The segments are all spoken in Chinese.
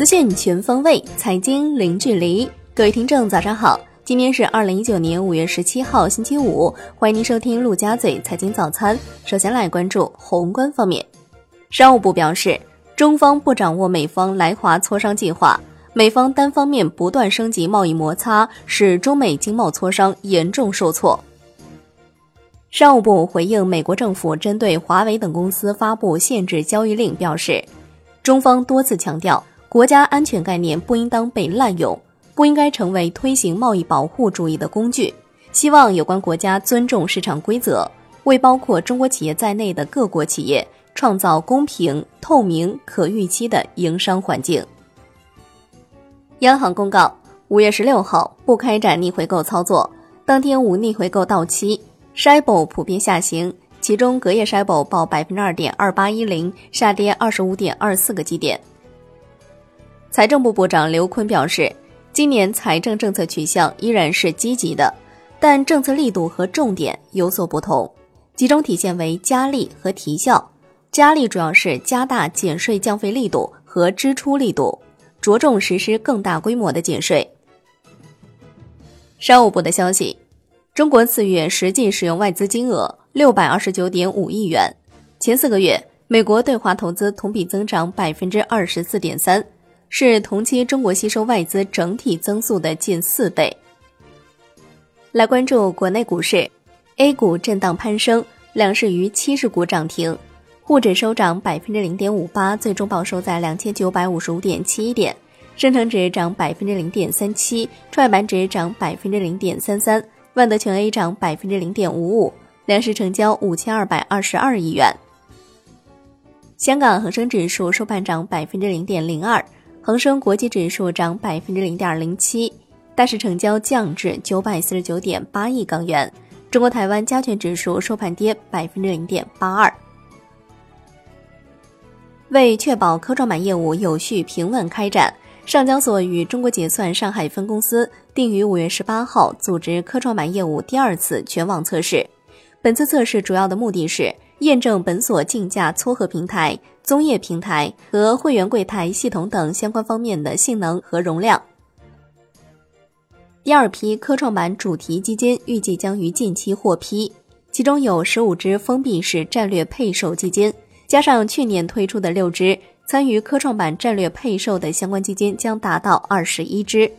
资讯全方位，财经零距离。各位听众，早上好！今天是二零一九年五月十七号，星期五。欢迎您收听陆家嘴财经早餐。首先来关注宏观方面，商务部表示，中方不掌握美方来华磋商计划，美方单方面不断升级贸易摩擦，使中美经贸磋商严重受挫。商务部回应美国政府针对华为等公司发布限制交易令表示，中方多次强调。国家安全概念不应当被滥用，不应该成为推行贸易保护主义的工具。希望有关国家尊重市场规则，为包括中国企业在内的各国企业创造公平、透明、可预期的营商环境。央行公告，五月十六号不开展逆回购操作，当天无逆回购到期。s h i b o 普遍下行，其中隔夜 Shibor 报百分之二点二八一零，下跌二十五点二四个基点。财政部部长刘昆表示，今年财政政策取向依然是积极的，但政策力度和重点有所不同，集中体现为加力和提效。加力主要是加大减税降费力度和支出力度，着重实施更大规模的减税。商务部的消息，中国四月实际使用外资金额六百二十九点五亿元，前四个月美国对华投资同比增长百分之二十四点三。是同期中国吸收外资整体增速的近四倍。来关注国内股市，A 股震荡攀升，两市逾七十股涨停，沪指收涨百分之零点五八，最终报收在两千九百五十五点七一点；深成指涨百分之零点三七，创业板指涨百分之零点三三，万德全 A 涨百分之零点五五，两市成交五千二百二十二亿元。香港恒生指数收盘涨百分之零点零二。恒生国际指数涨百分之零点零七，大市成交降至九百四十九点八亿港元。中国台湾加权指数收盘跌百分之零点八二。为确保科创板业务有序平稳开展，上交所与中国结算上海分公司定于五月十八号组织科创板业务第二次全网测试。本次测试主要的目的是验证本所竞价撮合平台。综业平台和会员柜台系统等相关方面的性能和容量。第二批科创板主题基金预计将于近期获批，其中有十五只封闭式战略配售基金，加上去年推出的六只参与科创板战略配售的相关基金，将达到二十一只。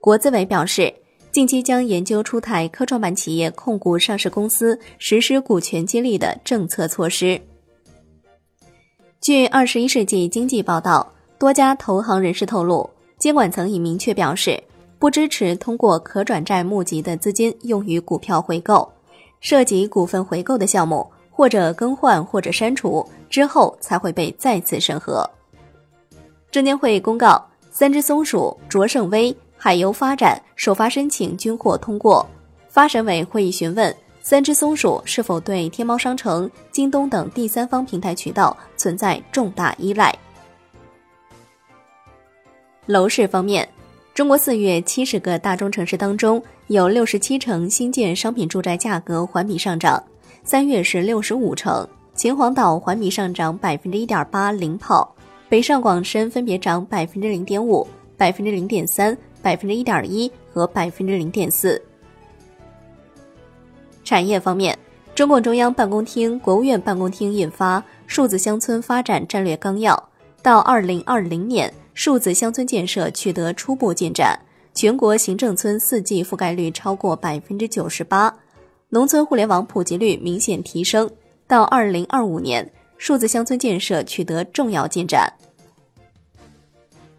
国资委表示，近期将研究出台科创板企业控股上市公司实施股权激励的政策措施。据《二十一世纪经济报道》，多家投行人士透露，监管层已明确表示，不支持通过可转债募集的资金用于股票回购，涉及股份回购的项目或者更换或者删除之后才会被再次审核。证监会公告，三只松鼠、卓胜威、海油发展首发申请均获通过，发审委会议询问。三只松鼠是否对天猫商城、京东等第三方平台渠道存在重大依赖？楼市方面，中国四月七十个大中城市当中，有六十七城新建商品住宅价格环比上涨，三月是六十五城，秦皇岛环比上涨百分之一点八，领跑；北上广深分别涨百分之零点五、百分之零点三、百分之一点一和百分之零点四。产业方面，中共中央办公厅、国务院办公厅印发《数字乡村发展战略纲要》，到二零二零年，数字乡村建设取得初步进展，全国行政村四 G 覆盖率超过百分之九十八，农村互联网普及率明显提升。到二零二五年，数字乡村建设取得重要进展。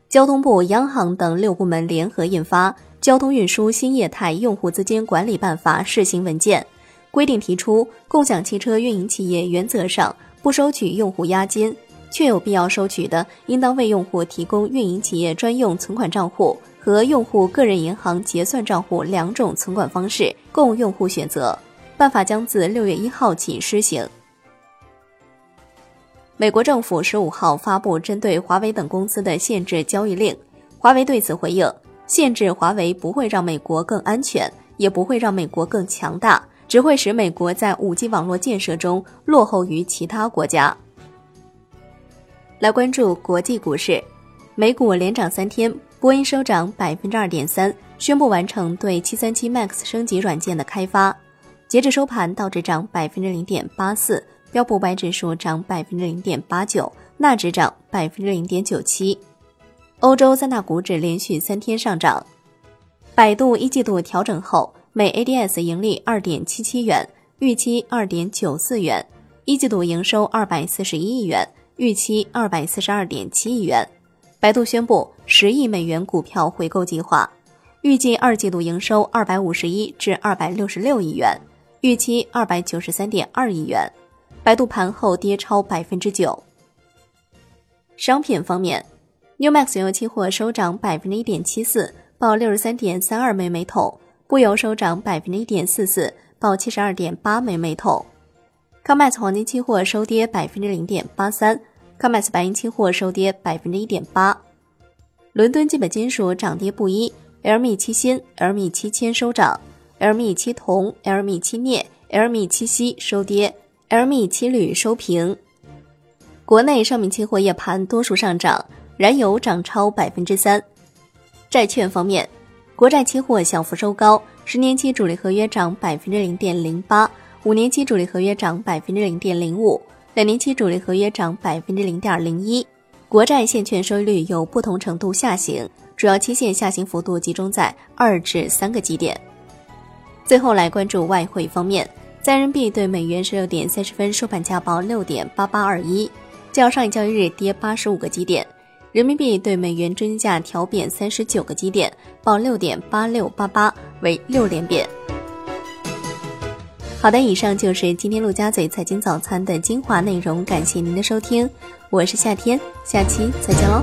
交通部、央行等六部门联合印发《交通运输新业态用户资金管理办法》试行文件。规定提出，共享汽车运营企业原则上不收取用户押金，确有必要收取的，应当为用户提供运营企业专用存款账户和用户个人银行结算账户两种存款方式，供用户选择。办法将自六月一号起施行。美国政府十五号发布针对华为等公司的限制交易令，华为对此回应：限制华为不会让美国更安全，也不会让美国更强大。只会使美国在五 G 网络建设中落后于其他国家。来关注国际股市，美股连涨三天，波音收涨百分之二点三，宣布完成对七三七 MAX 升级软件的开发。截至收盘，道指涨百分之零点八四，标普百指数涨百分之零点八九，纳指涨百分之零点九七。欧洲三大股指连续三天上涨。百度一季度调整后，每 ADS 盈利二点七七元，预期二点九四元；一季度营收二百四十一亿元，预期二百四十二点七亿元。百度宣布十亿美元股票回购计划，预计二季度营收二百五十一至二百六十六亿元，预期二百九十三点二亿元。百度盘后跌超百分之九。商品方面，New Max 原油期货收涨百分之一点七四。报六十三点三二美每桶，布油收涨百分之一点四四，报七十二点八美每桶。COMEX 黄金期货收跌百分之零点八三，COMEX 白银期货收跌百分之一点八。伦敦基本金属涨跌不一，LME 七锌、LME 七铅收涨，LME 七铜、LME 七镍、LME 七锡收跌，LME 七铝收平。国内商品期货夜盘多数上涨，燃油涨超百分之三。债券方面，国债期货小幅收高，十年期主力合约涨百分之零点零八，五年期主力合约涨百分之零点零五，两年期主力合约涨百分之零点零一。国债现券收益率有不同程度下行，主要期限下行幅度集中在二至三个基点。最后来关注外汇方面，在人民币对美元十六点三十分收盘价报六点八八二一，较上一交易日跌八十五个基点。人民币对美元中间价调贬三十九个基点，报六点八六八八，为六连贬。好的，以上就是今天陆家嘴财经早餐的精华内容，感谢您的收听，我是夏天，下期再见喽。